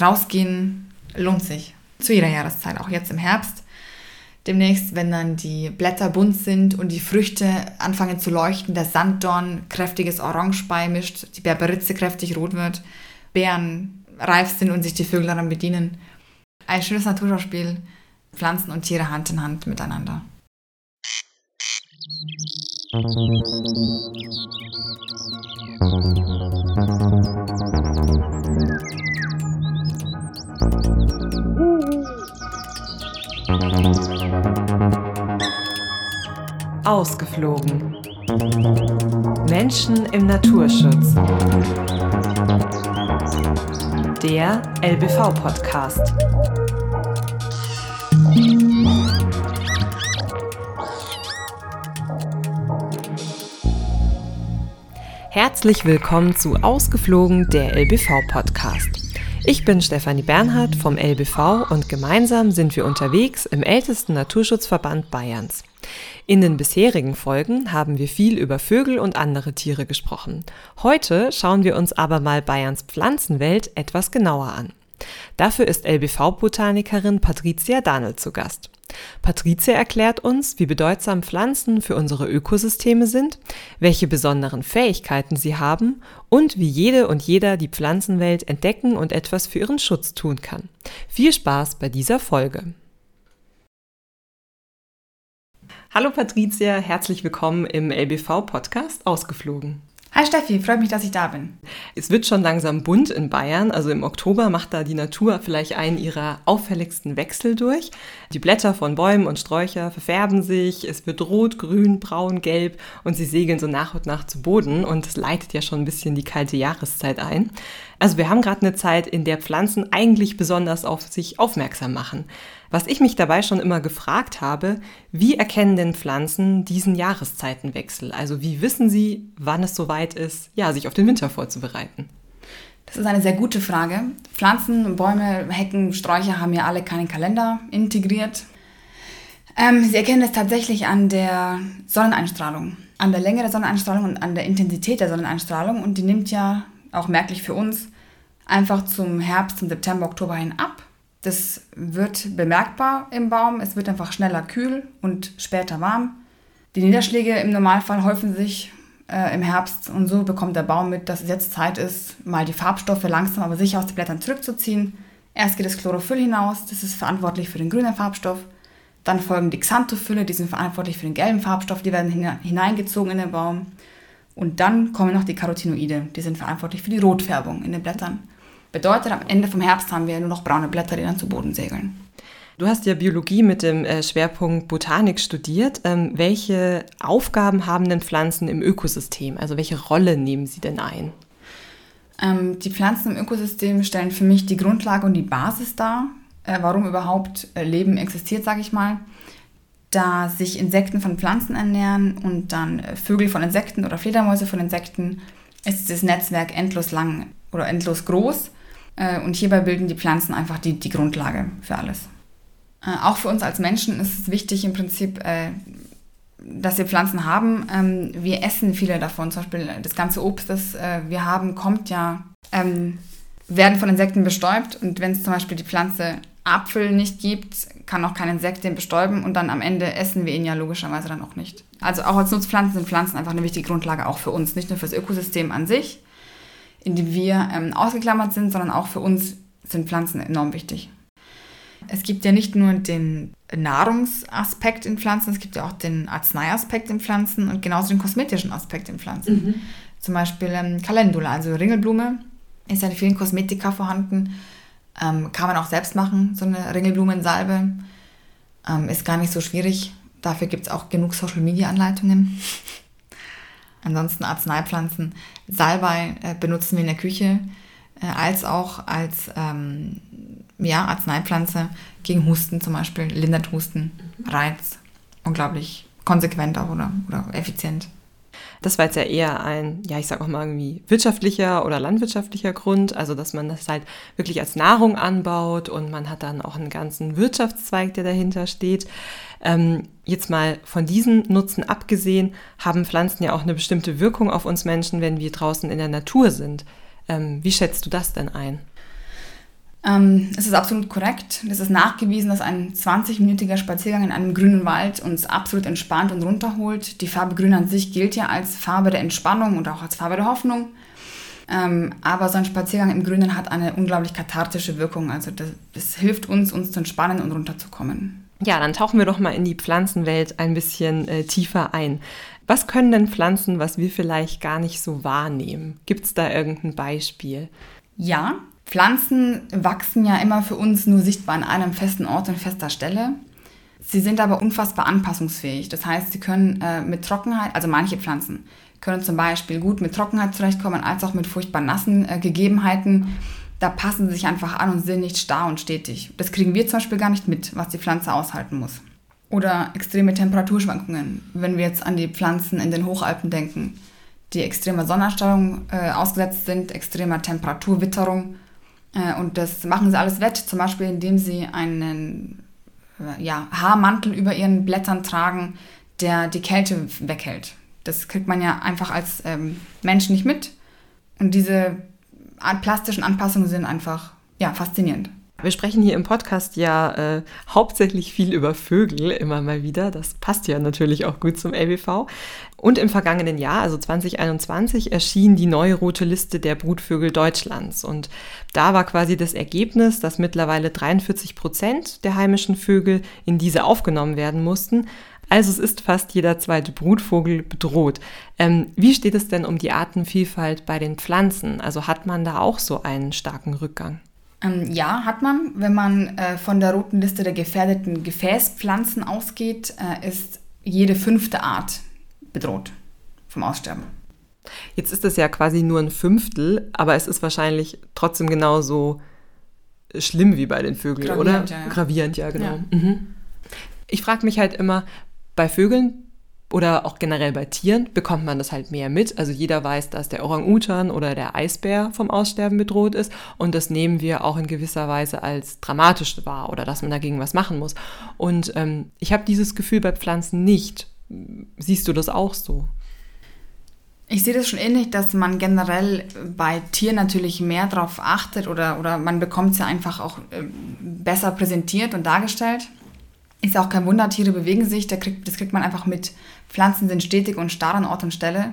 Rausgehen lohnt sich. Zu jeder Jahreszeit, auch jetzt im Herbst. Demnächst, wenn dann die Blätter bunt sind und die Früchte anfangen zu leuchten, der Sanddorn kräftiges Orange beimischt, die Berberitze kräftig rot wird, Beeren reif sind und sich die Vögel daran bedienen. Ein schönes Naturschauspiel, Pflanzen und Tiere Hand in Hand miteinander. Ausgeflogen. Menschen im Naturschutz. Der LBV-Podcast. Herzlich willkommen zu Ausgeflogen, der LBV-Podcast. Ich bin Stefanie Bernhard vom LBV und gemeinsam sind wir unterwegs im ältesten Naturschutzverband Bayerns. In den bisherigen Folgen haben wir viel über Vögel und andere Tiere gesprochen. Heute schauen wir uns aber mal Bayerns Pflanzenwelt etwas genauer an. Dafür ist LBV-Botanikerin Patricia Danel zu Gast. Patricia erklärt uns, wie bedeutsam Pflanzen für unsere Ökosysteme sind, welche besonderen Fähigkeiten sie haben und wie jede und jeder die Pflanzenwelt entdecken und etwas für ihren Schutz tun kann. Viel Spaß bei dieser Folge. Hallo Patricia, herzlich willkommen im LBV-Podcast Ausgeflogen. Hi Steffi, freut mich, dass ich da bin. Es wird schon langsam bunt in Bayern. Also im Oktober macht da die Natur vielleicht einen ihrer auffälligsten Wechsel durch. Die Blätter von Bäumen und Sträucher verfärben sich. Es wird rot, grün, braun, gelb und sie segeln so nach und nach zu Boden. Und es leitet ja schon ein bisschen die kalte Jahreszeit ein. Also wir haben gerade eine Zeit, in der Pflanzen eigentlich besonders auf sich aufmerksam machen. Was ich mich dabei schon immer gefragt habe, wie erkennen denn Pflanzen diesen Jahreszeitenwechsel? Also wie wissen sie, wann es soweit ist, ja, sich auf den Winter vorzubereiten? Das ist eine sehr gute Frage. Pflanzen, Bäume, Hecken, Sträucher haben ja alle keinen Kalender integriert. Ähm, sie erkennen es tatsächlich an der Sonneneinstrahlung, an der Länge der Sonneneinstrahlung und an der Intensität der Sonneneinstrahlung. Und die nimmt ja auch merklich für uns einfach zum Herbst, zum September, Oktober hin ab. Das wird bemerkbar im Baum. Es wird einfach schneller kühl und später warm. Die Niederschläge im Normalfall häufen sich äh, im Herbst und so bekommt der Baum mit, dass es jetzt Zeit ist, mal die Farbstoffe langsam aber sicher aus den Blättern zurückzuziehen. Erst geht das Chlorophyll hinaus, das ist verantwortlich für den grünen Farbstoff. Dann folgen die Xanthophylle, die sind verantwortlich für den gelben Farbstoff, die werden hineingezogen in den Baum. Und dann kommen noch die Carotinoide, die sind verantwortlich für die Rotfärbung in den Blättern. Bedeutet, am Ende vom Herbst haben wir nur noch braune Blätter, die dann zu Boden segeln. Du hast ja Biologie mit dem äh, Schwerpunkt Botanik studiert. Ähm, welche Aufgaben haben denn Pflanzen im Ökosystem? Also welche Rolle nehmen sie denn ein? Ähm, die Pflanzen im Ökosystem stellen für mich die Grundlage und die Basis dar, äh, warum überhaupt äh, Leben existiert, sage ich mal. Da sich Insekten von Pflanzen ernähren und dann Vögel von Insekten oder Fledermäuse von Insekten, ist das Netzwerk endlos lang oder endlos groß. Äh, und hierbei bilden die Pflanzen einfach die, die Grundlage für alles. Äh, auch für uns als Menschen ist es wichtig im Prinzip, äh, dass wir Pflanzen haben. Ähm, wir essen viele davon. Zum Beispiel das ganze Obst, das wir haben, kommt ja, ähm, werden von Insekten bestäubt. Und wenn es zum Beispiel die Pflanze Apfel nicht gibt, kann auch kein Insekt den bestäuben und dann am Ende essen wir ihn ja logischerweise dann auch nicht. Also auch als Nutzpflanzen sind Pflanzen einfach eine wichtige Grundlage auch für uns, nicht nur fürs Ökosystem an sich, in die wir ähm, ausgeklammert sind, sondern auch für uns sind Pflanzen enorm wichtig. Es gibt ja nicht nur den Nahrungsaspekt in Pflanzen, es gibt ja auch den Arzneiaspekt in Pflanzen und genauso den kosmetischen Aspekt in Pflanzen. Mhm. Zum Beispiel ähm, Calendula, also Ringelblume, ist ja in vielen Kosmetika vorhanden. Ähm, kann man auch selbst machen, so eine Ringelblumensalbe. Ähm, ist gar nicht so schwierig. Dafür gibt es auch genug Social-Media-Anleitungen. Ansonsten Arzneipflanzen. Salbei äh, benutzen wir in der Küche äh, als auch als ähm, ja, Arzneipflanze gegen Husten zum Beispiel, lindert Husten, mhm. Reiz. Unglaublich konsequent auch oder, oder effizient. Das war jetzt ja eher ein, ja, ich sag auch mal irgendwie wirtschaftlicher oder landwirtschaftlicher Grund, also dass man das halt wirklich als Nahrung anbaut und man hat dann auch einen ganzen Wirtschaftszweig, der dahinter steht. Ähm, jetzt mal von diesem Nutzen abgesehen, haben Pflanzen ja auch eine bestimmte Wirkung auf uns Menschen, wenn wir draußen in der Natur sind. Ähm, wie schätzt du das denn ein? Ähm, es ist absolut korrekt. Es ist nachgewiesen, dass ein 20-minütiger Spaziergang in einem grünen Wald uns absolut entspannt und runterholt. Die Farbe Grün an sich gilt ja als Farbe der Entspannung und auch als Farbe der Hoffnung. Ähm, aber so ein Spaziergang im Grünen hat eine unglaublich kathartische Wirkung. Also das, das hilft uns, uns zu entspannen und runterzukommen. Ja, dann tauchen wir doch mal in die Pflanzenwelt ein bisschen äh, tiefer ein. Was können denn Pflanzen, was wir vielleicht gar nicht so wahrnehmen? Gibt es da irgendein Beispiel? Ja, Pflanzen wachsen ja immer für uns nur sichtbar an einem festen Ort und fester Stelle. Sie sind aber unfassbar anpassungsfähig. Das heißt, sie können äh, mit Trockenheit, also manche Pflanzen, können zum Beispiel gut mit Trockenheit zurechtkommen, als auch mit furchtbar nassen äh, Gegebenheiten. Da passen sie sich einfach an und sind nicht starr und stetig. Das kriegen wir zum Beispiel gar nicht mit, was die Pflanze aushalten muss. Oder extreme Temperaturschwankungen, wenn wir jetzt an die Pflanzen in den Hochalpen denken, die extremer Sonnenstrahlung äh, ausgesetzt sind, extremer Temperaturwitterung und das machen sie alles wett, zum Beispiel indem sie einen äh, ja, Haarmantel über ihren Blättern tragen, der die Kälte weghält. Das kriegt man ja einfach als ähm, Mensch nicht mit. Und diese plastischen Anpassungen sind einfach ja, faszinierend. Wir sprechen hier im Podcast ja äh, hauptsächlich viel über Vögel immer mal wieder. Das passt ja natürlich auch gut zum LBV. Und im vergangenen Jahr, also 2021, erschien die neue rote Liste der Brutvögel Deutschlands. Und da war quasi das Ergebnis, dass mittlerweile 43 Prozent der heimischen Vögel in diese aufgenommen werden mussten. Also es ist fast jeder zweite Brutvogel bedroht. Ähm, wie steht es denn um die Artenvielfalt bei den Pflanzen? Also hat man da auch so einen starken Rückgang? Ähm, ja, hat man. Wenn man äh, von der roten Liste der gefährdeten Gefäßpflanzen ausgeht, äh, ist jede fünfte Art bedroht vom Aussterben. Jetzt ist es ja quasi nur ein Fünftel, aber es ist wahrscheinlich trotzdem genauso schlimm wie bei den Vögeln, Gravierend, oder? Ja, ja. Gravierend, ja, genau. Ja. Mhm. Ich frage mich halt immer, bei Vögeln oder auch generell bei Tieren bekommt man das halt mehr mit. Also jeder weiß, dass der Orang-Utan oder der Eisbär vom Aussterben bedroht ist und das nehmen wir auch in gewisser Weise als dramatisch wahr oder dass man dagegen was machen muss. Und ähm, ich habe dieses Gefühl bei Pflanzen nicht. Siehst du das auch so? Ich sehe das schon ähnlich, dass man generell bei Tieren natürlich mehr darauf achtet oder, oder man bekommt es ja einfach auch äh, besser präsentiert und dargestellt. Ist auch kein Wunder, Tiere bewegen sich, das kriegt man einfach mit. Pflanzen sind stetig und starr an Ort und Stelle.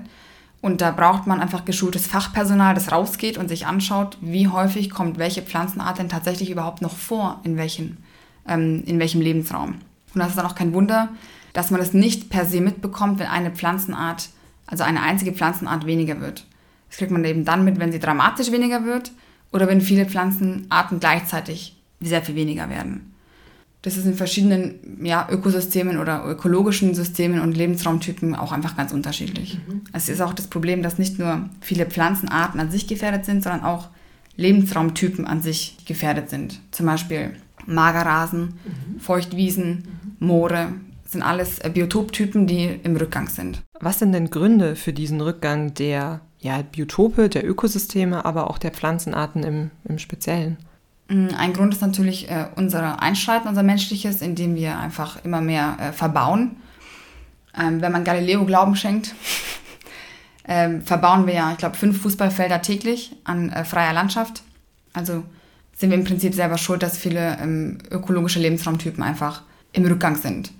Und da braucht man einfach geschultes Fachpersonal, das rausgeht und sich anschaut, wie häufig kommt welche Pflanzenart denn tatsächlich überhaupt noch vor, in welchem, ähm, in welchem Lebensraum. Und das ist dann auch kein Wunder, dass man das nicht per se mitbekommt, wenn eine Pflanzenart, also eine einzige Pflanzenart weniger wird. Das kriegt man eben dann mit, wenn sie dramatisch weniger wird oder wenn viele Pflanzenarten gleichzeitig sehr viel weniger werden. Das ist in verschiedenen ja, Ökosystemen oder ökologischen Systemen und Lebensraumtypen auch einfach ganz unterschiedlich. Mhm. Es ist auch das Problem, dass nicht nur viele Pflanzenarten an sich gefährdet sind, sondern auch Lebensraumtypen an sich gefährdet sind. Zum Beispiel Magerrasen, mhm. Feuchtwiesen, mhm. Moore, sind alles äh, Biotoptypen, die im Rückgang sind. Was sind denn Gründe für diesen Rückgang der ja, Biotope, der Ökosysteme, aber auch der Pflanzenarten im, im Speziellen? Mm, ein Grund ist natürlich äh, unser Einschreiten, unser menschliches, indem wir einfach immer mehr äh, verbauen. Ähm, wenn man Galileo Glauben schenkt, ähm, verbauen wir ja, ich glaube, fünf Fußballfelder täglich an äh, freier Landschaft. Also sind wir im Prinzip selber schuld, dass viele ähm, ökologische Lebensraumtypen einfach im Rückgang sind.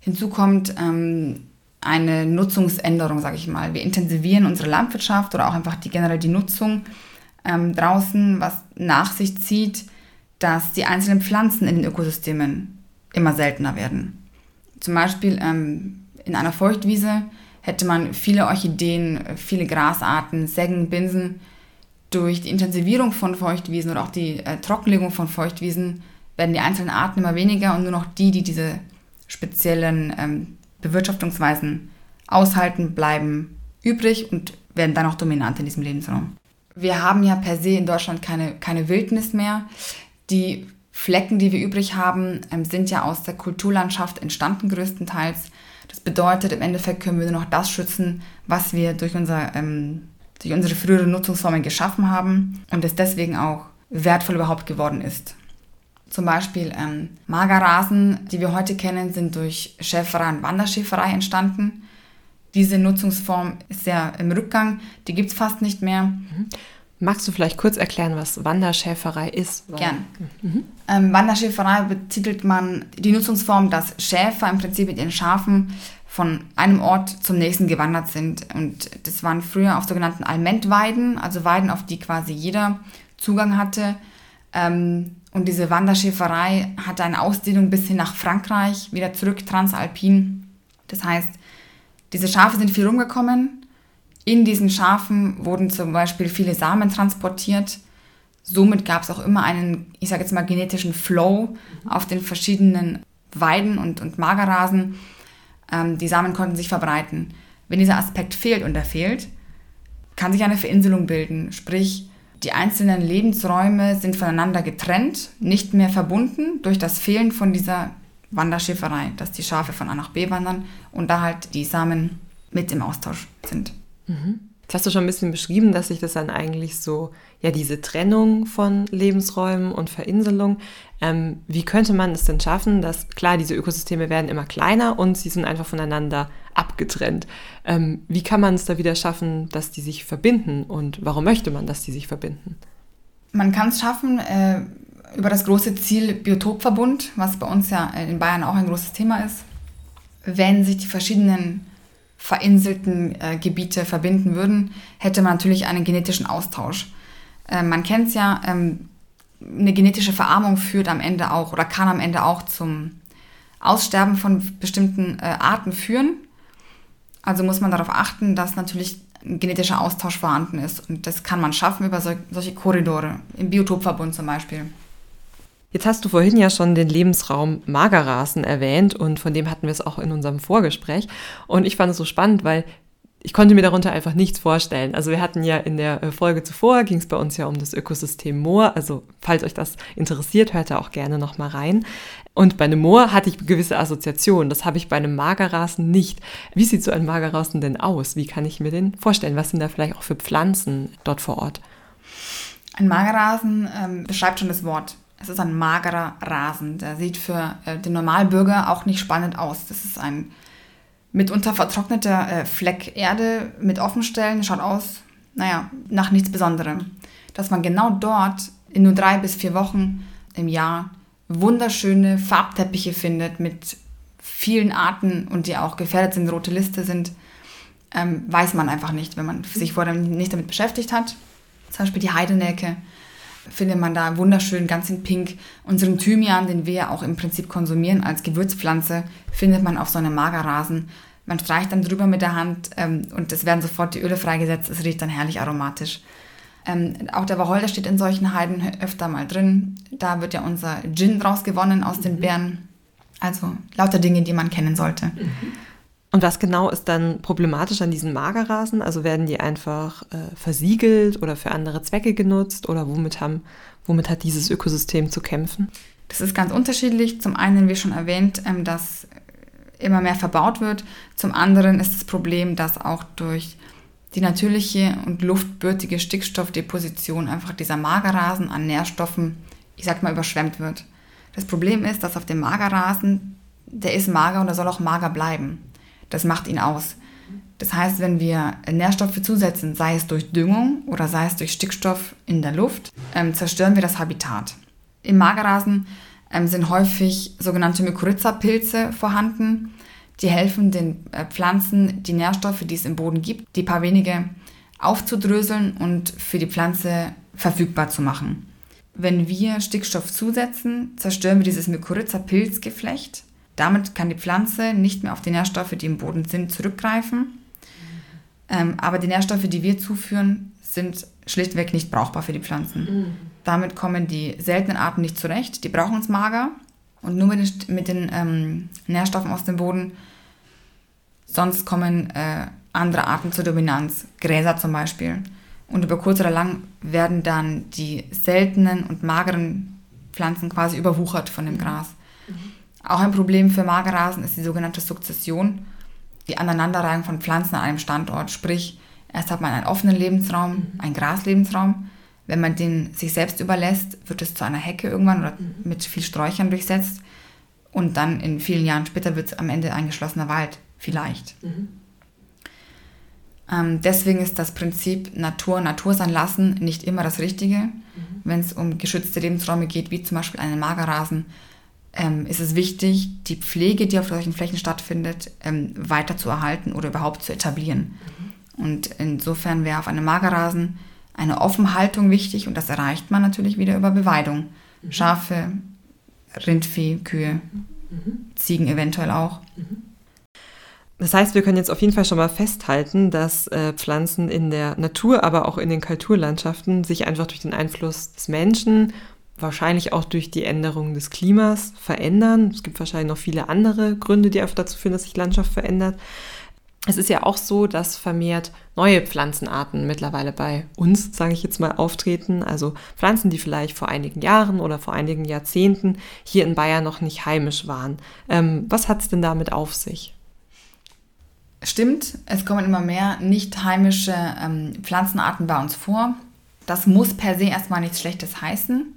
Hinzu kommt ähm, eine Nutzungsänderung, sage ich mal. Wir intensivieren unsere Landwirtschaft oder auch einfach die, generell die Nutzung ähm, draußen, was nach sich zieht, dass die einzelnen Pflanzen in den Ökosystemen immer seltener werden. Zum Beispiel ähm, in einer Feuchtwiese hätte man viele Orchideen, viele Grasarten, Seggen, Binsen. Durch die Intensivierung von Feuchtwiesen oder auch die äh, Trockenlegung von Feuchtwiesen werden die einzelnen Arten immer weniger und nur noch die, die diese speziellen ähm, Bewirtschaftungsweisen aushalten, bleiben übrig und werden dann auch dominant in diesem Lebensraum. Wir haben ja per se in Deutschland keine, keine Wildnis mehr. Die Flecken, die wir übrig haben, ähm, sind ja aus der Kulturlandschaft entstanden größtenteils. Das bedeutet, im Endeffekt können wir nur noch das schützen, was wir durch, unser, ähm, durch unsere früheren Nutzungsformen geschaffen haben und es deswegen auch wertvoll überhaupt geworden ist. Zum Beispiel ähm, Magerrasen, die wir heute kennen, sind durch Schäferei und Wanderschäferei entstanden. Diese Nutzungsform ist ja im Rückgang, die gibt es fast nicht mehr. Mhm. Magst du vielleicht kurz erklären, was Wanderschäferei ist? Gern. Mhm. Ähm, Wanderschäferei betitelt man die Nutzungsform, dass Schäfer im Prinzip mit ihren Schafen von einem Ort zum nächsten gewandert sind. Und das waren früher auf sogenannten Almentweiden, also Weiden, auf die quasi jeder Zugang hatte. Ähm, und diese Wanderschäferei hatte eine Ausdehnung bis hin nach Frankreich, wieder zurück transalpin. Das heißt, diese Schafe sind viel rumgekommen in diesen Schafen wurden zum Beispiel viele Samen transportiert. Somit gab es auch immer einen, ich sage jetzt mal, genetischen Flow auf den verschiedenen Weiden und, und Magerrasen. Ähm, die Samen konnten sich verbreiten. Wenn dieser Aspekt fehlt und er fehlt, kann sich eine Verinselung bilden. Sprich, die einzelnen Lebensräume sind voneinander getrennt, nicht mehr verbunden durch das Fehlen von dieser Wanderschifferei, dass die Schafe von A nach B wandern und da halt die Samen mit im Austausch sind. Mhm. Jetzt hast du schon ein bisschen beschrieben, dass sich das dann eigentlich so, ja, diese Trennung von Lebensräumen und Verinselung, ähm, wie könnte man es denn schaffen, dass, klar, diese Ökosysteme werden immer kleiner und sie sind einfach voneinander abgetrennt. Ähm, wie kann man es da wieder schaffen, dass die sich verbinden und warum möchte man, dass die sich verbinden? Man kann es schaffen äh, über das große Ziel Biotopverbund, was bei uns ja in Bayern auch ein großes Thema ist. Wenn sich die verschiedenen vereinzelten äh, Gebiete verbinden würden, hätte man natürlich einen genetischen Austausch. Äh, man kennt es ja, ähm, eine genetische Verarmung führt am Ende auch oder kann am Ende auch zum Aussterben von bestimmten äh, Arten führen. Also muss man darauf achten, dass natürlich ein genetischer Austausch vorhanden ist. Und das kann man schaffen über so, solche Korridore, im Biotopverbund zum Beispiel. Jetzt hast du vorhin ja schon den Lebensraum Magerrasen erwähnt und von dem hatten wir es auch in unserem Vorgespräch. Und ich fand es so spannend, weil ich konnte mir darunter einfach nichts vorstellen. Also wir hatten ja in der äh, Folge zuvor, ging es bei uns ja um das Ökosystem Moor. Also falls euch das interessiert, hört da auch gerne nochmal rein. Und bei einem Moor hatte ich gewisse Assoziationen. Das habe ich bei einem Magerrasen nicht. Wie sieht so ein Magerrasen denn aus? Wie kann ich mir den vorstellen? Was sind da vielleicht auch für Pflanzen dort vor Ort? Ein Magerrasen ähm, beschreibt schon das Wort. Es ist ein magerer Rasen. Der sieht für äh, den Normalbürger auch nicht spannend aus. Das ist ein mitunter vertrockneter äh, Fleck Erde mit Offenstellen. Schaut aus, naja, nach nichts Besonderem. Dass man genau dort in nur drei bis vier Wochen im Jahr wunderschöne Farbteppiche findet mit vielen Arten und die auch gefährdet sind, rote Liste sind, ähm, weiß man einfach nicht, wenn man sich vorher nicht damit beschäftigt hat. Zum Beispiel die Heidelnelke findet man da wunderschön, ganz in Pink. Unseren Thymian, den wir ja auch im Prinzip konsumieren als Gewürzpflanze, findet man auf so einem Magerrasen. Man streicht dann drüber mit der Hand ähm, und es werden sofort die Öle freigesetzt. Es riecht dann herrlich aromatisch. Ähm, auch der Wacholder steht in solchen Heiden öfter mal drin. Da wird ja unser Gin draus gewonnen aus den mhm. Beeren. Also lauter Dinge, die man kennen sollte. Mhm. Und was genau ist dann problematisch an diesen Magerrasen? Also werden die einfach äh, versiegelt oder für andere Zwecke genutzt oder womit, haben, womit hat dieses Ökosystem zu kämpfen? Das ist ganz unterschiedlich. Zum einen, wie schon erwähnt, ähm, dass immer mehr verbaut wird. Zum anderen ist das Problem, dass auch durch die natürliche und luftbürtige Stickstoffdeposition einfach dieser Magerrasen an Nährstoffen, ich sag mal, überschwemmt wird. Das Problem ist, dass auf dem Magerrasen, der ist mager und er soll auch mager bleiben. Das macht ihn aus. Das heißt, wenn wir Nährstoffe zusetzen, sei es durch Düngung oder sei es durch Stickstoff in der Luft, ähm, zerstören wir das Habitat. Im Magerrasen ähm, sind häufig sogenannte Mykorrhiza-Pilze vorhanden. Die helfen den äh, Pflanzen, die Nährstoffe, die es im Boden gibt, die paar wenige aufzudröseln und für die Pflanze verfügbar zu machen. Wenn wir Stickstoff zusetzen, zerstören wir dieses Mykorrhiza-Pilzgeflecht damit kann die Pflanze nicht mehr auf die Nährstoffe, die im Boden sind, zurückgreifen. Ähm, aber die Nährstoffe, die wir zuführen, sind schlichtweg nicht brauchbar für die Pflanzen. Mhm. Damit kommen die seltenen Arten nicht zurecht. Die brauchen es mager und nur mit den, mit den ähm, Nährstoffen aus dem Boden. Sonst kommen äh, andere Arten zur Dominanz, Gräser zum Beispiel. Und über kurz oder lang werden dann die seltenen und mageren Pflanzen quasi überwuchert von dem. Gras. Auch ein Problem für Magerrasen ist die sogenannte Sukzession, die Aneinanderreihung von Pflanzen an einem Standort. Sprich, erst hat man einen offenen Lebensraum, mhm. einen Graslebensraum. Wenn man den sich selbst überlässt, wird es zu einer Hecke irgendwann oder mhm. mit viel Sträuchern durchsetzt. Und dann in vielen Jahren später wird es am Ende ein geschlossener Wald, vielleicht. Mhm. Ähm, deswegen ist das Prinzip Natur Natur sein lassen nicht immer das Richtige. Mhm. Wenn es um geschützte Lebensräume geht, wie zum Beispiel einen Magerrasen, ähm, ist es wichtig, die Pflege, die auf solchen Flächen stattfindet, ähm, weiter zu erhalten oder überhaupt zu etablieren. Mhm. Und insofern wäre auf einem Magerrasen eine Offenhaltung wichtig und das erreicht man natürlich wieder über Beweidung. Mhm. Schafe, Rindvieh, Kühe, mhm. Ziegen eventuell auch. Mhm. Das heißt, wir können jetzt auf jeden Fall schon mal festhalten, dass äh, Pflanzen in der Natur, aber auch in den Kulturlandschaften sich einfach durch den Einfluss des Menschen, wahrscheinlich auch durch die Änderung des Klimas verändern. Es gibt wahrscheinlich noch viele andere Gründe, die einfach dazu führen, dass sich Landschaft verändert. Es ist ja auch so, dass vermehrt neue Pflanzenarten mittlerweile bei uns, sage ich jetzt mal, auftreten. Also Pflanzen, die vielleicht vor einigen Jahren oder vor einigen Jahrzehnten hier in Bayern noch nicht heimisch waren. Ähm, was hat es denn damit auf sich? Stimmt, es kommen immer mehr nicht heimische ähm, Pflanzenarten bei uns vor. Das muss per se erstmal nichts Schlechtes heißen.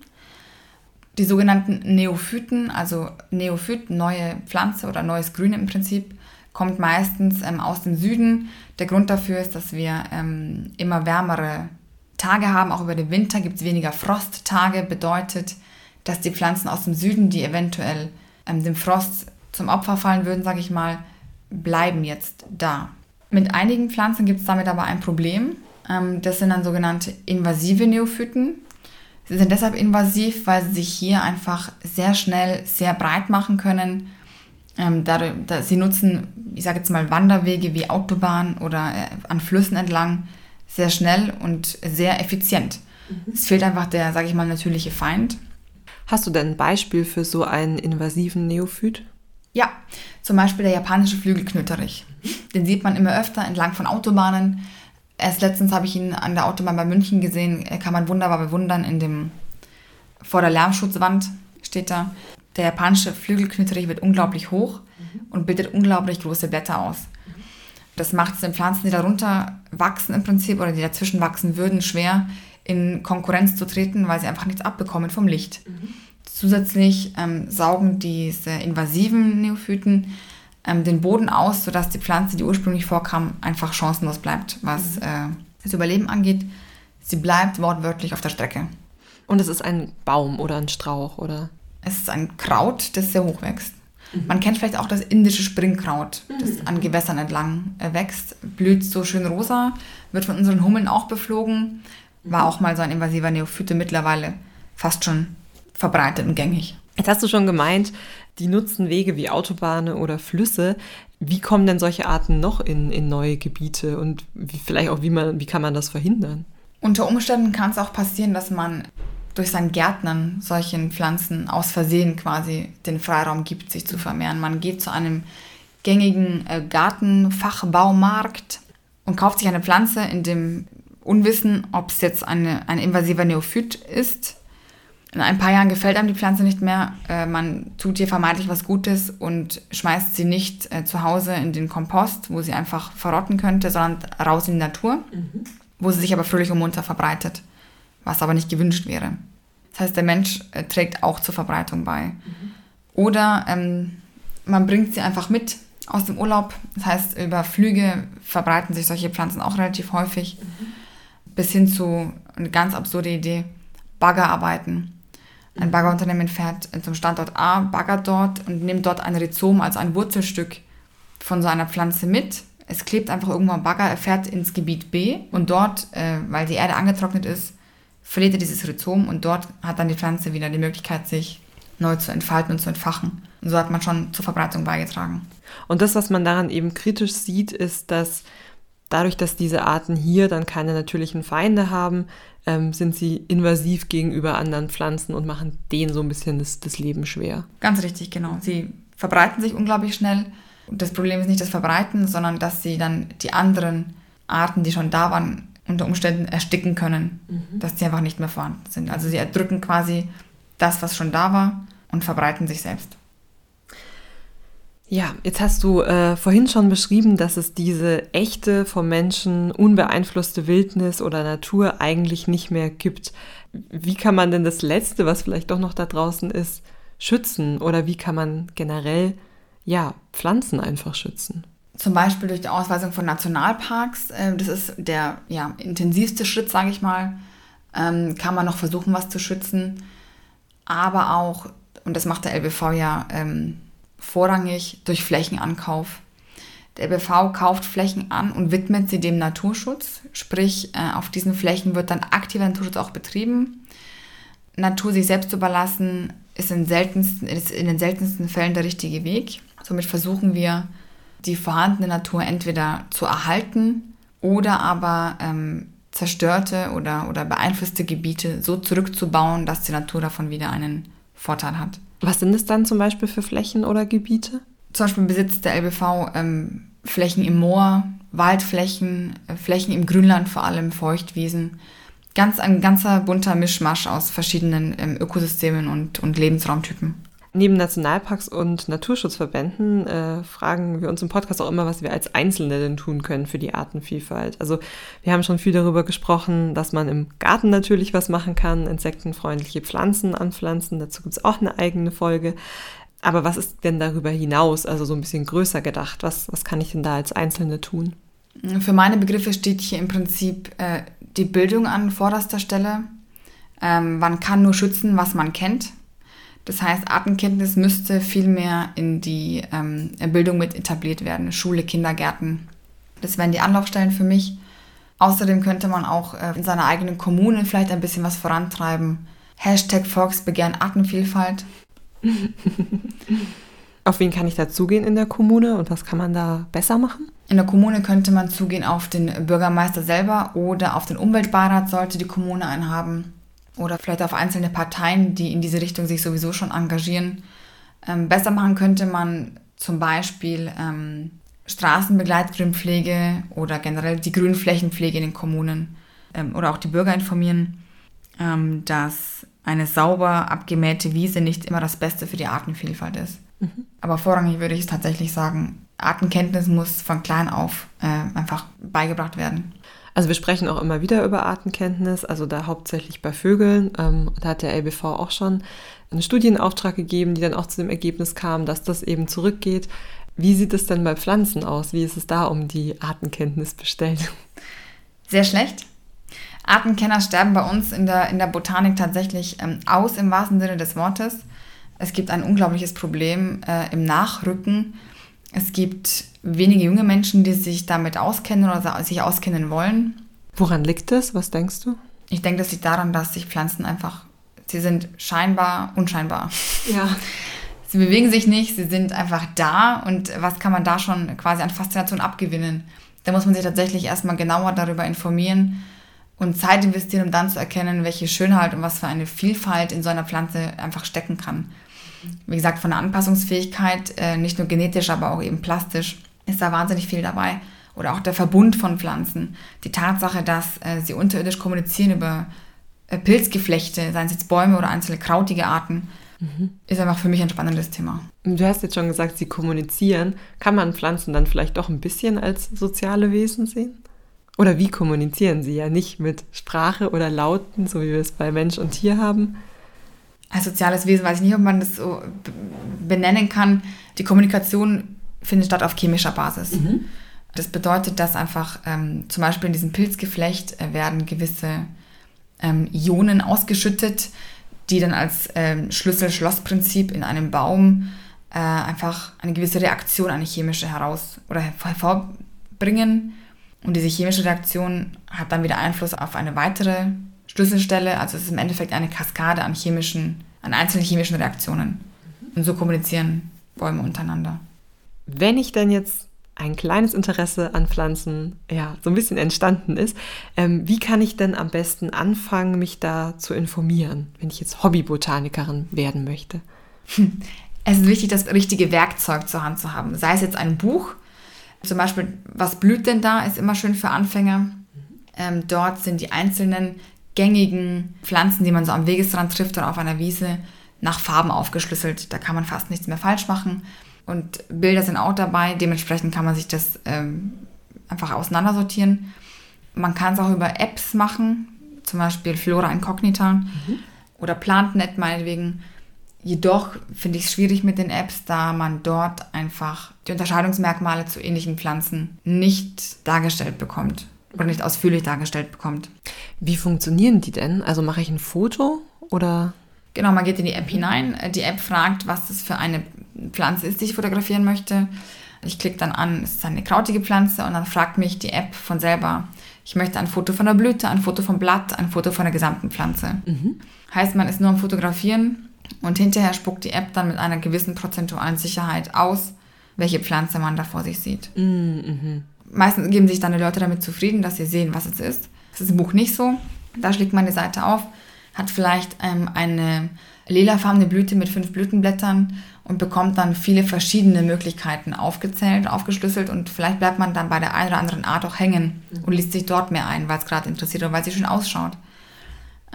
Die sogenannten Neophyten, also Neophyt, neue Pflanze oder neues Grün im Prinzip, kommt meistens ähm, aus dem Süden. Der Grund dafür ist, dass wir ähm, immer wärmere Tage haben. Auch über den Winter gibt es weniger Frosttage. Bedeutet, dass die Pflanzen aus dem Süden, die eventuell ähm, dem Frost zum Opfer fallen würden, sage ich mal, bleiben jetzt da. Mit einigen Pflanzen gibt es damit aber ein Problem. Ähm, das sind dann sogenannte invasive Neophyten. Sie sind deshalb invasiv, weil sie sich hier einfach sehr schnell sehr breit machen können ähm, dadurch, da, sie nutzen, ich sage jetzt mal, Wanderwege wie Autobahn oder äh, an Flüssen entlang sehr schnell und sehr effizient. Mhm. Es fehlt einfach der, sage ich mal, natürliche Feind. Hast du denn ein Beispiel für so einen invasiven Neophyt? Ja, zum Beispiel der japanische Flügelknöterich. Mhm. Den sieht man immer öfter entlang von Autobahnen. Erst letztens habe ich ihn an der Autobahn bei München gesehen, kann man wunderbar bewundern in dem vor der Lärmschutzwand steht da. Der japanische Flügelknitterich wird unglaublich hoch mhm. und bildet unglaublich große Blätter aus. Das macht es den Pflanzen, die darunter wachsen im Prinzip oder die dazwischen wachsen würden, schwer in Konkurrenz zu treten, weil sie einfach nichts abbekommen vom Licht. Mhm. Zusätzlich ähm, saugen diese invasiven Neophyten ähm, den Boden aus, sodass die Pflanze, die ursprünglich vorkam, einfach chancenlos bleibt, was mhm. äh, das Überleben angeht. Sie bleibt wortwörtlich auf der Strecke. Und es ist ein Baum oder ein Strauch, oder? Es ist ein Kraut, das sehr hoch wächst. Mhm. Man kennt vielleicht auch das indische Springkraut, das mhm. an Gewässern entlang äh, wächst. Blüht so schön rosa, wird von unseren Hummeln auch beflogen. War auch mal so ein invasiver Neophyte, mittlerweile fast schon verbreitet und gängig. Jetzt hast du schon gemeint, die nutzen Wege wie Autobahnen oder Flüsse. Wie kommen denn solche Arten noch in, in neue Gebiete und wie, vielleicht auch, wie, man, wie kann man das verhindern? Unter Umständen kann es auch passieren, dass man durch sein Gärtnern solchen Pflanzen aus Versehen quasi den Freiraum gibt, sich zu vermehren. Man geht zu einem gängigen äh, Gartenfachbaumarkt und kauft sich eine Pflanze in dem Unwissen, ob es jetzt eine, ein invasiver Neophyt ist. In ein paar Jahren gefällt einem die Pflanze nicht mehr. Äh, man tut ihr vermeintlich was Gutes und schmeißt sie nicht äh, zu Hause in den Kompost, wo sie einfach verrotten könnte, sondern raus in die Natur, mhm. wo sie sich aber fröhlich und munter verbreitet was aber nicht gewünscht wäre. Das heißt, der Mensch äh, trägt auch zur Verbreitung bei. Mhm. Oder ähm, man bringt sie einfach mit aus dem Urlaub. Das heißt, über Flüge verbreiten sich solche Pflanzen auch relativ häufig. Mhm. Bis hin zu eine ganz absurde Idee, Baggerarbeiten. Ein Baggerunternehmen fährt zum Standort A, baggert dort und nimmt dort ein Rhizom, also ein Wurzelstück von so einer Pflanze mit. Es klebt einfach irgendwo am Bagger, er fährt ins Gebiet B und dort, äh, weil die Erde angetrocknet ist, verliert er dieses Rhizom und dort hat dann die Pflanze wieder die Möglichkeit, sich neu zu entfalten und zu entfachen. Und so hat man schon zur Verbreitung beigetragen. Und das, was man daran eben kritisch sieht, ist, dass dadurch, dass diese Arten hier dann keine natürlichen Feinde haben, ähm, sind sie invasiv gegenüber anderen Pflanzen und machen denen so ein bisschen das, das Leben schwer. Ganz richtig, genau. Sie verbreiten sich unglaublich schnell. Und das Problem ist nicht das Verbreiten, sondern dass sie dann die anderen Arten, die schon da waren, unter Umständen ersticken können, mhm. dass sie einfach nicht mehr vorhanden sind. Also sie erdrücken quasi das, was schon da war und verbreiten sich selbst. Ja, jetzt hast du äh, vorhin schon beschrieben, dass es diese echte, vom Menschen unbeeinflusste Wildnis oder Natur eigentlich nicht mehr gibt. Wie kann man denn das Letzte, was vielleicht doch noch da draußen ist, schützen? Oder wie kann man generell, ja, Pflanzen einfach schützen? Zum Beispiel durch die Ausweisung von Nationalparks. Äh, das ist der ja, intensivste Schritt, sage ich mal. Ähm, kann man noch versuchen, was zu schützen. Aber auch, und das macht der LBV ja ähm, vorrangig, durch Flächenankauf. Der LBV kauft Flächen an und widmet sie dem Naturschutz. Sprich, äh, auf diesen Flächen wird dann aktiver Naturschutz auch betrieben. Natur sich selbst zu überlassen, ist in, seltensten, ist in den seltensten Fällen der richtige Weg. Somit versuchen wir, die vorhandene Natur entweder zu erhalten oder aber ähm, zerstörte oder, oder beeinflusste Gebiete so zurückzubauen, dass die Natur davon wieder einen Vorteil hat. Was sind es dann zum Beispiel für Flächen oder Gebiete? Zum Beispiel besitzt der LBV ähm, Flächen im Moor, Waldflächen, äh, Flächen im Grünland, vor allem Feuchtwiesen. Ganz ein ganzer bunter Mischmasch aus verschiedenen ähm, Ökosystemen und, und Lebensraumtypen. Neben Nationalparks und Naturschutzverbänden äh, fragen wir uns im Podcast auch immer, was wir als Einzelne denn tun können für die Artenvielfalt. Also wir haben schon viel darüber gesprochen, dass man im Garten natürlich was machen kann, insektenfreundliche Pflanzen anpflanzen. Dazu gibt es auch eine eigene Folge. Aber was ist denn darüber hinaus, also so ein bisschen größer gedacht? Was, was kann ich denn da als Einzelne tun? Für meine Begriffe steht hier im Prinzip äh, die Bildung an vorderster Stelle. Ähm, man kann nur schützen, was man kennt. Das heißt, Artenkenntnis müsste viel mehr in die ähm, Bildung mit etabliert werden. Schule, Kindergärten. Das wären die Anlaufstellen für mich. Außerdem könnte man auch äh, in seiner eigenen Kommune vielleicht ein bisschen was vorantreiben. Hashtag Volksbegehren Artenvielfalt. auf wen kann ich da zugehen in der Kommune und was kann man da besser machen? In der Kommune könnte man zugehen auf den Bürgermeister selber oder auf den Umweltbeirat, sollte die Kommune einen haben oder vielleicht auf einzelne Parteien, die in diese Richtung sich sowieso schon engagieren. Ähm, besser machen könnte man zum Beispiel ähm, Straßenbegleitgrünpflege oder generell die Grünflächenpflege in den Kommunen ähm, oder auch die Bürger informieren, ähm, dass eine sauber abgemähte Wiese nicht immer das Beste für die Artenvielfalt ist. Mhm. Aber vorrangig würde ich es tatsächlich sagen, Artenkenntnis muss von klein auf äh, einfach beigebracht werden. Also wir sprechen auch immer wieder über Artenkenntnis, also da hauptsächlich bei Vögeln. Ähm, da hat der LBV auch schon einen Studienauftrag gegeben, die dann auch zu dem Ergebnis kam, dass das eben zurückgeht. Wie sieht es denn bei Pflanzen aus? Wie ist es da um die Artenkenntnis bestellt? Sehr schlecht. Artenkenner sterben bei uns in der, in der Botanik tatsächlich ähm, aus im wahrsten Sinne des Wortes. Es gibt ein unglaubliches Problem äh, im Nachrücken es gibt wenige junge Menschen, die sich damit auskennen oder sich auskennen wollen. Woran liegt das? Was denkst du? Ich denke, das liegt daran, dass sich Pflanzen einfach, sie sind scheinbar unscheinbar. Ja. Sie bewegen sich nicht, sie sind einfach da und was kann man da schon quasi an Faszination abgewinnen? Da muss man sich tatsächlich erstmal genauer darüber informieren und Zeit investieren, um dann zu erkennen, welche Schönheit und was für eine Vielfalt in so einer Pflanze einfach stecken kann wie gesagt, von der Anpassungsfähigkeit, äh, nicht nur genetisch, aber auch eben plastisch, ist da wahnsinnig viel dabei. Oder auch der Verbund von Pflanzen. Die Tatsache, dass äh, sie unterirdisch kommunizieren über äh, Pilzgeflechte, seien es jetzt Bäume oder einzelne krautige Arten, mhm. ist einfach für mich ein spannendes Thema. Du hast jetzt schon gesagt, sie kommunizieren. Kann man Pflanzen dann vielleicht doch ein bisschen als soziale Wesen sehen? Oder wie kommunizieren sie ja nicht mit Sprache oder Lauten, so wie wir es bei Mensch und Tier haben, als soziales Wesen weiß ich nicht, ob man das so benennen kann. Die Kommunikation findet statt auf chemischer Basis. Mhm. Das bedeutet, dass einfach ähm, zum Beispiel in diesem Pilzgeflecht äh, werden gewisse ähm, Ionen ausgeschüttet, die dann als ähm, Schlüssel-Schloss-Prinzip in einem Baum äh, einfach eine gewisse Reaktion, eine chemische heraus oder hervorbringen. Und diese chemische Reaktion hat dann wieder Einfluss auf eine weitere Schlüsselstelle. Also es ist im Endeffekt eine Kaskade an chemischen, an einzelnen chemischen Reaktionen. Und so kommunizieren Bäume untereinander. Wenn ich denn jetzt ein kleines Interesse an Pflanzen ja so ein bisschen entstanden ist. Ähm, wie kann ich denn am besten anfangen, mich da zu informieren, wenn ich jetzt Hobbybotanikerin werden möchte? Es ist wichtig, das richtige Werkzeug zur Hand zu haben. Sei es jetzt ein Buch, zum Beispiel, was blüht denn da, ist immer schön für Anfänger. Ähm, dort sind die einzelnen gängigen Pflanzen, die man so am Wegesrand trifft oder auf einer Wiese, nach Farben aufgeschlüsselt. Da kann man fast nichts mehr falsch machen. Und Bilder sind auch dabei. Dementsprechend kann man sich das ähm, einfach auseinandersortieren. Man kann es auch über Apps machen, zum Beispiel Flora Incognita mhm. oder PlantNet meinetwegen. Jedoch finde ich es schwierig mit den Apps, da man dort einfach die Unterscheidungsmerkmale zu ähnlichen Pflanzen nicht dargestellt bekommt oder nicht ausführlich dargestellt bekommt. Wie funktionieren die denn? Also mache ich ein Foto oder? Genau, man geht in die App hinein. Die App fragt, was das für eine Pflanze ist, die ich fotografieren möchte. Ich klicke dann an, es ist eine krautige Pflanze und dann fragt mich die App von selber, ich möchte ein Foto von der Blüte, ein Foto vom Blatt, ein Foto von der gesamten Pflanze. Mhm. Heißt, man ist nur am Fotografieren und hinterher spuckt die App dann mit einer gewissen prozentualen Sicherheit aus, welche Pflanze man da vor sich sieht. Mhm. Meistens geben sich dann die Leute damit zufrieden, dass sie sehen, was es ist. Das ist im Buch nicht so. Da schlägt man die Seite auf, hat vielleicht ähm, eine lilafarbene Blüte mit fünf Blütenblättern und bekommt dann viele verschiedene Möglichkeiten aufgezählt, aufgeschlüsselt und vielleicht bleibt man dann bei der einen oder anderen Art auch hängen und liest sich dort mehr ein, weil es gerade interessiert oder weil sie schön ausschaut.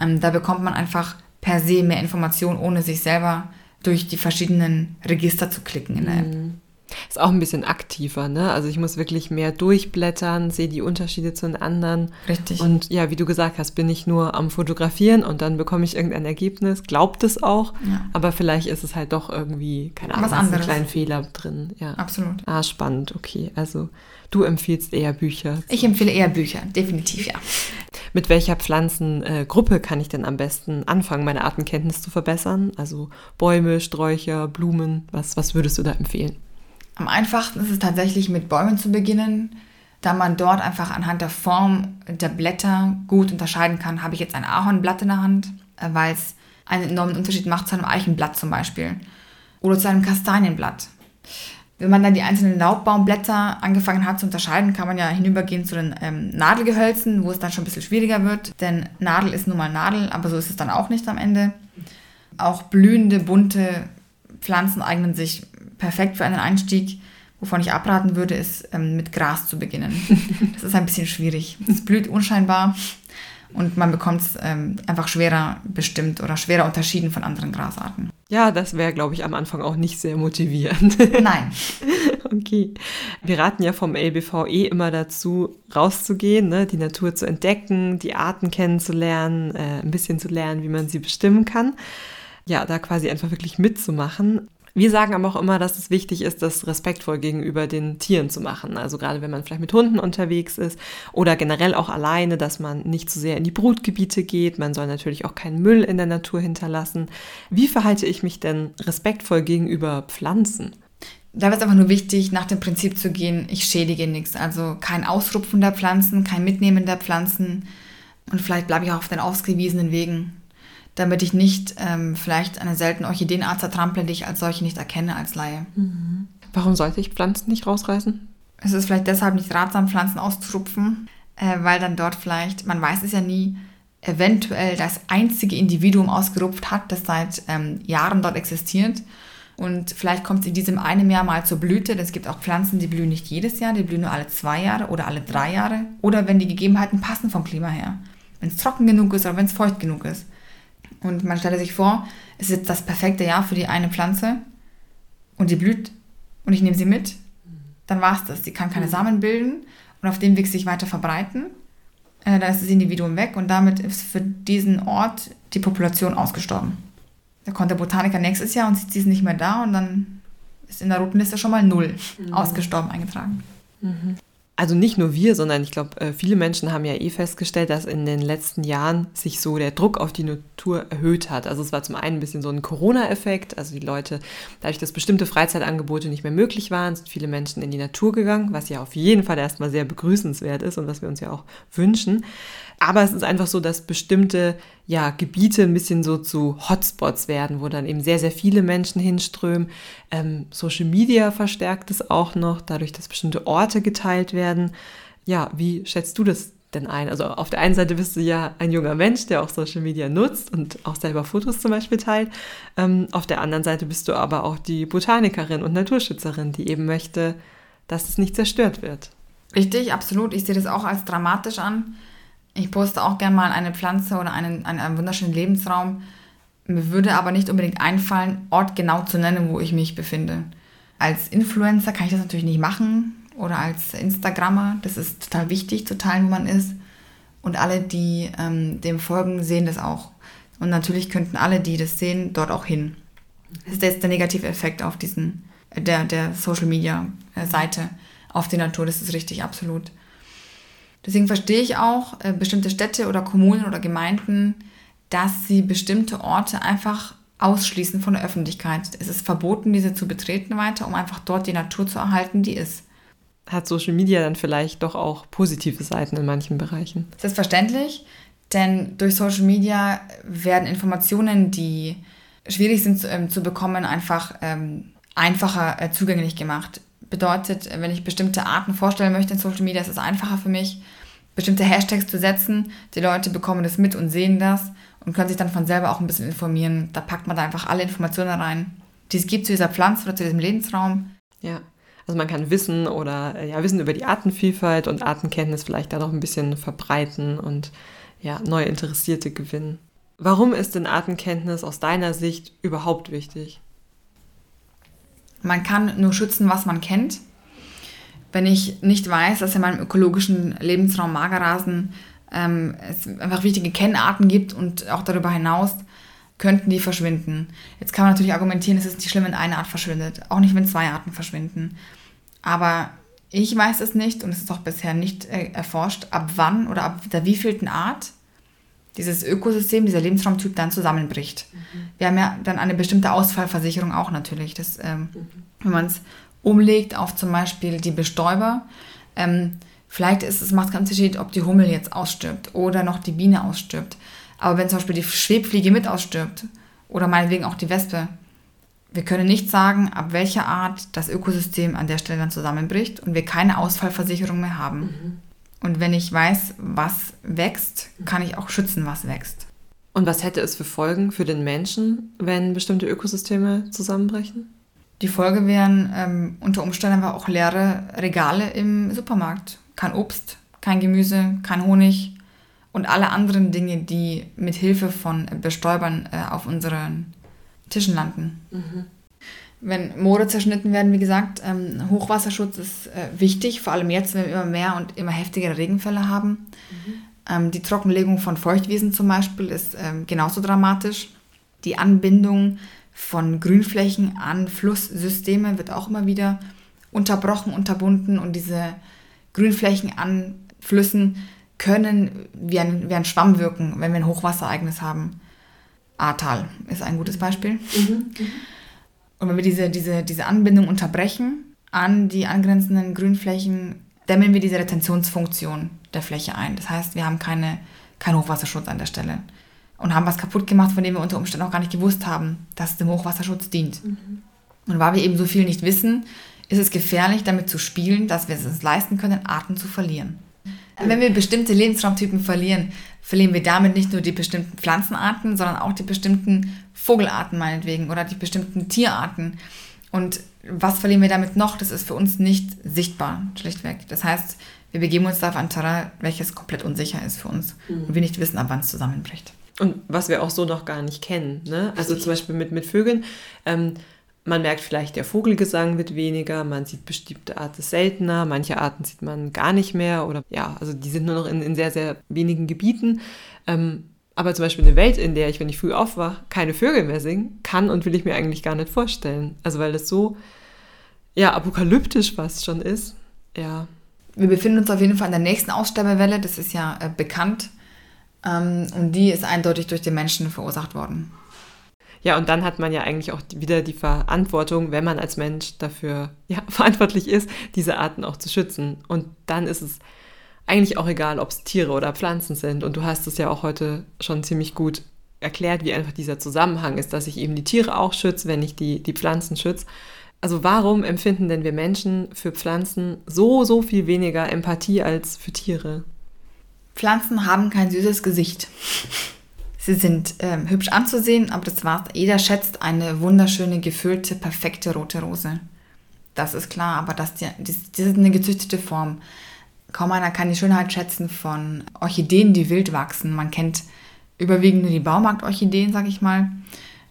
Ähm, da bekommt man einfach per se mehr Informationen, ohne sich selber durch die verschiedenen Register zu klicken in der App. Ist auch ein bisschen aktiver, ne? Also ich muss wirklich mehr durchblättern, sehe die Unterschiede zu den anderen. Richtig. Und ja, wie du gesagt hast, bin ich nur am Fotografieren und dann bekomme ich irgendein Ergebnis, glaubt es auch, ja. aber vielleicht ist es halt doch irgendwie, keine Ahnung, Was anderes. einen kleinen Fehler drin. Ja. Absolut. Ah, spannend, okay. Also du empfiehlst eher Bücher. Ich empfehle eher Bücher, definitiv, ja. Mit welcher Pflanzengruppe kann ich denn am besten anfangen, meine Artenkenntnis zu verbessern? Also Bäume, Sträucher, Blumen, was, was würdest du da empfehlen? Am einfachsten ist es tatsächlich mit Bäumen zu beginnen, da man dort einfach anhand der Form der Blätter gut unterscheiden kann, habe ich jetzt ein Ahornblatt in der Hand, äh, weil es einen enormen Unterschied macht zu einem Eichenblatt zum Beispiel oder zu einem Kastanienblatt. Wenn man dann die einzelnen Laubbaumblätter angefangen hat zu unterscheiden, kann man ja hinübergehen zu den ähm, Nadelgehölzen, wo es dann schon ein bisschen schwieriger wird, denn Nadel ist nun mal Nadel, aber so ist es dann auch nicht am Ende. Auch blühende, bunte Pflanzen eignen sich perfekt für einen Einstieg. Wovon ich abraten würde, ist ähm, mit Gras zu beginnen. Das ist ein bisschen schwierig. Es blüht unscheinbar und man bekommt es ähm, einfach schwerer bestimmt oder schwerer unterschieden von anderen Grasarten. Ja, das wäre, glaube ich, am Anfang auch nicht sehr motivierend. Nein. okay. Wir raten ja vom LBV eh immer dazu, rauszugehen, ne? die Natur zu entdecken, die Arten kennenzulernen, äh, ein bisschen zu lernen, wie man sie bestimmen kann. Ja, da quasi einfach wirklich mitzumachen. Wir sagen aber auch immer, dass es wichtig ist, das respektvoll gegenüber den Tieren zu machen. Also gerade wenn man vielleicht mit Hunden unterwegs ist oder generell auch alleine, dass man nicht zu sehr in die Brutgebiete geht. Man soll natürlich auch keinen Müll in der Natur hinterlassen. Wie verhalte ich mich denn respektvoll gegenüber Pflanzen? Da wird es einfach nur wichtig, nach dem Prinzip zu gehen, ich schädige nichts. Also kein Ausrupfen der Pflanzen, kein Mitnehmen der Pflanzen. Und vielleicht bleibe ich auch auf den ausgewiesenen Wegen damit ich nicht ähm, vielleicht eine seltene Orchideenart zertrample, die ich als solche nicht erkenne als Laie. Mhm. Warum sollte ich Pflanzen nicht rausreißen? Es ist vielleicht deshalb nicht ratsam, Pflanzen auszurupfen, äh, weil dann dort vielleicht, man weiß es ja nie, eventuell das einzige Individuum ausgerupft hat, das seit ähm, Jahren dort existiert. Und vielleicht kommt es in diesem einen Jahr mal zur Blüte, es gibt auch Pflanzen, die blühen nicht jedes Jahr, die blühen nur alle zwei Jahre oder alle drei Jahre. Oder wenn die Gegebenheiten passen vom Klima her. Wenn es trocken genug ist oder wenn es feucht genug ist. Und man stelle sich vor, es ist jetzt das perfekte Jahr für die eine Pflanze und die blüht und ich nehme sie mit, dann war es das. Sie kann keine mhm. Samen bilden und auf dem Weg sich weiter verbreiten. Äh, dann ist das Individuum weg und damit ist für diesen Ort die Population ausgestorben. Da kommt der Botaniker nächstes Jahr und sieht, sie ist nicht mehr da und dann ist in der roten Liste schon mal null mhm. ausgestorben eingetragen. Mhm also nicht nur wir, sondern ich glaube, äh, viele Menschen haben ja eh festgestellt, dass in den letzten Jahren sich so der Druck auf die Natur erhöht hat. Also es war zum einen ein bisschen so ein Corona-Effekt, also die Leute, dadurch, dass bestimmte Freizeitangebote nicht mehr möglich waren, sind viele Menschen in die Natur gegangen, was ja auf jeden Fall erstmal sehr begrüßenswert ist und was wir uns ja auch wünschen. Aber es ist einfach so, dass bestimmte ja, Gebiete ein bisschen so zu Hotspots werden, wo dann eben sehr, sehr viele Menschen hinströmen. Ähm, Social Media verstärkt es auch noch, dadurch, dass bestimmte Orte geteilt werden. Ja, wie schätzt du das denn ein? Also auf der einen Seite bist du ja ein junger Mensch, der auch Social Media nutzt und auch selber Fotos zum Beispiel teilt. Ähm, auf der anderen Seite bist du aber auch die Botanikerin und Naturschützerin, die eben möchte, dass es nicht zerstört wird. Richtig, absolut. Ich sehe das auch als dramatisch an ich poste auch gerne mal eine Pflanze oder einen, einen, einen wunderschönen Lebensraum. Mir würde aber nicht unbedingt einfallen, Ort genau zu nennen, wo ich mich befinde. Als Influencer kann ich das natürlich nicht machen oder als Instagrammer. Das ist total wichtig zu teilen, wo man ist. Und alle, die ähm, dem folgen, sehen das auch. Und natürlich könnten alle, die das sehen, dort auch hin. Das ist jetzt der negative Effekt auf diesen, der, der Social Media äh, Seite auf die Natur. Das ist richtig, absolut. Deswegen verstehe ich auch äh, bestimmte Städte oder Kommunen oder Gemeinden, dass sie bestimmte Orte einfach ausschließen von der Öffentlichkeit. Es ist verboten, diese zu betreten weiter, um einfach dort die Natur zu erhalten, die ist. Hat Social Media dann vielleicht doch auch positive Seiten in manchen Bereichen? Selbstverständlich, denn durch Social Media werden Informationen, die schwierig sind zu, ähm, zu bekommen, einfach ähm, einfacher äh, zugänglich gemacht. Bedeutet, wenn ich bestimmte Arten vorstellen möchte in Social Media, ist es einfacher für mich, bestimmte Hashtags zu setzen. Die Leute bekommen das mit und sehen das und können sich dann von selber auch ein bisschen informieren. Da packt man da einfach alle Informationen rein, die es gibt zu dieser Pflanze oder zu diesem Lebensraum. Ja, also man kann Wissen oder äh, ja, Wissen über die Artenvielfalt und Artenkenntnis vielleicht da noch ein bisschen verbreiten und ja, neue Interessierte gewinnen. Warum ist denn Artenkenntnis aus deiner Sicht überhaupt wichtig? Man kann nur schützen, was man kennt. Wenn ich nicht weiß, dass in meinem ökologischen Lebensraum Magerrasen ähm, es einfach wichtige Kennarten gibt und auch darüber hinaus könnten die verschwinden. Jetzt kann man natürlich argumentieren, es ist nicht schlimm, wenn eine Art verschwindet, auch nicht, wenn zwei Arten verschwinden. Aber ich weiß es nicht und es ist auch bisher nicht äh, erforscht, ab wann oder ab der wievielten Art dieses Ökosystem, dieser Lebensraumtyp dann zusammenbricht. Mhm. Wir haben ja dann eine bestimmte Ausfallversicherung auch natürlich. Das, ähm, mhm. Wenn man es umlegt auf zum Beispiel die Bestäuber, ähm, Vielleicht ist es, macht keinen Unterschied, ob die Hummel jetzt ausstirbt oder noch die Biene ausstirbt. Aber wenn zum Beispiel die Schwebfliege mit ausstirbt oder meinetwegen auch die Wespe, wir können nicht sagen, ab welcher Art das Ökosystem an der Stelle dann zusammenbricht und wir keine Ausfallversicherung mehr haben. Mhm. Und wenn ich weiß, was wächst, kann ich auch schützen, was wächst. Und was hätte es für Folgen für den Menschen, wenn bestimmte Ökosysteme zusammenbrechen? Die Folge wären ähm, unter Umständen aber auch leere Regale im Supermarkt kein Obst, kein Gemüse, kein Honig und alle anderen Dinge, die mit Hilfe von Bestäubern äh, auf unseren Tischen landen. Mhm. Wenn Moore zerschnitten werden, wie gesagt, ähm, Hochwasserschutz ist äh, wichtig, vor allem jetzt, wenn wir immer mehr und immer heftigere Regenfälle haben. Mhm. Ähm, die Trockenlegung von Feuchtwiesen zum Beispiel ist ähm, genauso dramatisch. Die Anbindung von Grünflächen an Flusssysteme wird auch immer wieder unterbrochen, unterbunden und diese Grünflächen an Flüssen können wie ein, wie ein Schwamm wirken, wenn wir ein Hochwasserereignis haben. Ahrtal ist ein gutes Beispiel. Mhm, Und wenn wir diese, diese, diese Anbindung unterbrechen an die angrenzenden Grünflächen, dämmen wir diese Retentionsfunktion der Fläche ein. Das heißt, wir haben keine, keinen Hochwasserschutz an der Stelle und haben was kaputt gemacht, von dem wir unter Umständen auch gar nicht gewusst haben, dass es dem Hochwasserschutz dient. Mhm. Und weil wir eben so viel nicht wissen, ist es gefährlich, damit zu spielen, dass wir es uns leisten können, Arten zu verlieren. Wenn wir bestimmte Lebensraumtypen verlieren, verlieren wir damit nicht nur die bestimmten Pflanzenarten, sondern auch die bestimmten Vogelarten meinetwegen oder die bestimmten Tierarten. Und was verlieren wir damit noch? Das ist für uns nicht sichtbar, schlichtweg. Das heißt, wir begeben uns da auf ein Terrain, welches komplett unsicher ist für uns mhm. und wir nicht wissen, ab wann es zusammenbricht. Und was wir auch so noch gar nicht kennen. Ne? Also zum Beispiel mit, mit Vögeln. Ähm, man merkt vielleicht, der Vogelgesang wird weniger, man sieht bestimmte Arten seltener, manche Arten sieht man gar nicht mehr oder ja, also die sind nur noch in, in sehr, sehr wenigen Gebieten. Ähm, aber zum Beispiel eine Welt, in der ich, wenn ich früh aufwache, keine Vögel mehr singen kann und will ich mir eigentlich gar nicht vorstellen. Also weil das so, ja, apokalyptisch fast schon ist. Ja. Wir befinden uns auf jeden Fall in der nächsten Aussterbewelle, das ist ja äh, bekannt. Ähm, und die ist eindeutig durch den Menschen verursacht worden. Ja, und dann hat man ja eigentlich auch wieder die Verantwortung, wenn man als Mensch dafür ja, verantwortlich ist, diese Arten auch zu schützen. Und dann ist es eigentlich auch egal, ob es Tiere oder Pflanzen sind. Und du hast es ja auch heute schon ziemlich gut erklärt, wie einfach dieser Zusammenhang ist, dass ich eben die Tiere auch schütze, wenn ich die, die Pflanzen schütze. Also warum empfinden denn wir Menschen für Pflanzen so, so viel weniger Empathie als für Tiere? Pflanzen haben kein süßes Gesicht. Sie sind ähm, hübsch anzusehen, aber das war's. Jeder schätzt eine wunderschöne, gefüllte, perfekte rote Rose. Das ist klar, aber das, das, das ist eine gezüchtete Form. Kaum einer kann die Schönheit schätzen von Orchideen, die wild wachsen. Man kennt überwiegend nur die Baumarktorchideen, sag ich mal,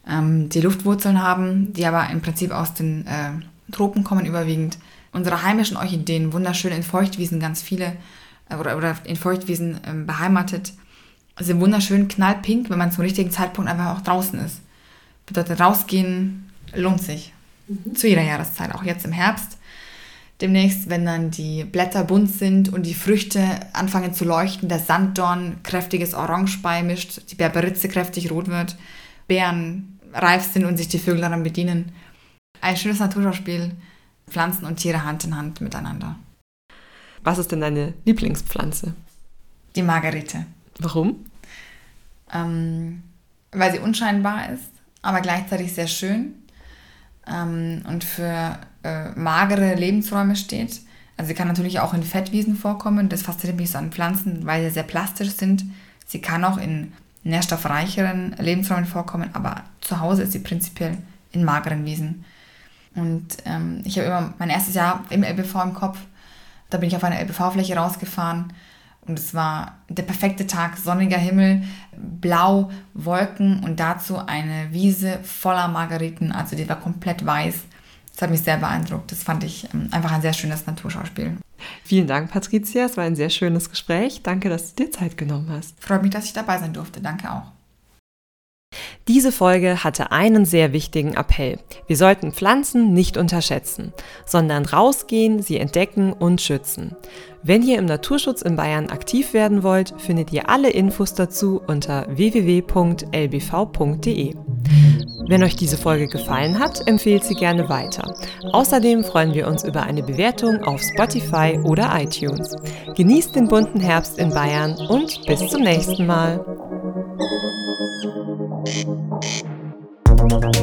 ähm, die Luftwurzeln haben, die aber im Prinzip aus den äh, Tropen kommen überwiegend. Unsere heimischen Orchideen, wunderschön in Feuchtwiesen, ganz viele, äh, oder, oder in Feuchtwiesen äh, beheimatet sind wunderschön knallpink, wenn man zum richtigen Zeitpunkt einfach auch draußen ist. Bedeutet rausgehen, lohnt sich. Mhm. Zu jeder Jahreszeit, auch jetzt im Herbst. Demnächst, wenn dann die Blätter bunt sind und die Früchte anfangen zu leuchten, der Sanddorn kräftiges Orange beimischt, die Berberitze kräftig rot wird, Beeren reif sind und sich die Vögel daran bedienen. Ein schönes Naturschauspiel, Pflanzen und Tiere Hand in Hand miteinander. Was ist denn deine Lieblingspflanze? Die Margarite. Warum? Ähm, weil sie unscheinbar ist, aber gleichzeitig sehr schön ähm, und für äh, magere Lebensräume steht. Also sie kann natürlich auch in Fettwiesen vorkommen. Das fasziniert mich so an Pflanzen, weil sie sehr plastisch sind. Sie kann auch in nährstoffreicheren Lebensräumen vorkommen, aber zu Hause ist sie prinzipiell in mageren Wiesen. Und ähm, ich habe immer mein erstes Jahr im LBV im Kopf. Da bin ich auf einer LBV-Fläche rausgefahren und es war der perfekte Tag, sonniger Himmel, blau, Wolken und dazu eine Wiese voller Margariten. Also die war komplett weiß. Das hat mich sehr beeindruckt. Das fand ich ähm, einfach ein sehr schönes Naturschauspiel. Vielen Dank, Patricia. Es war ein sehr schönes Gespräch. Danke, dass du dir Zeit genommen hast. Freut mich, dass ich dabei sein durfte. Danke auch. Diese Folge hatte einen sehr wichtigen Appell. Wir sollten Pflanzen nicht unterschätzen, sondern rausgehen, sie entdecken und schützen. Wenn ihr im Naturschutz in Bayern aktiv werden wollt, findet ihr alle Infos dazu unter www.lbv.de. Wenn euch diese Folge gefallen hat, empfehlt sie gerne weiter. Außerdem freuen wir uns über eine Bewertung auf Spotify oder iTunes. Genießt den bunten Herbst in Bayern und bis zum nächsten Mal. no, no, no.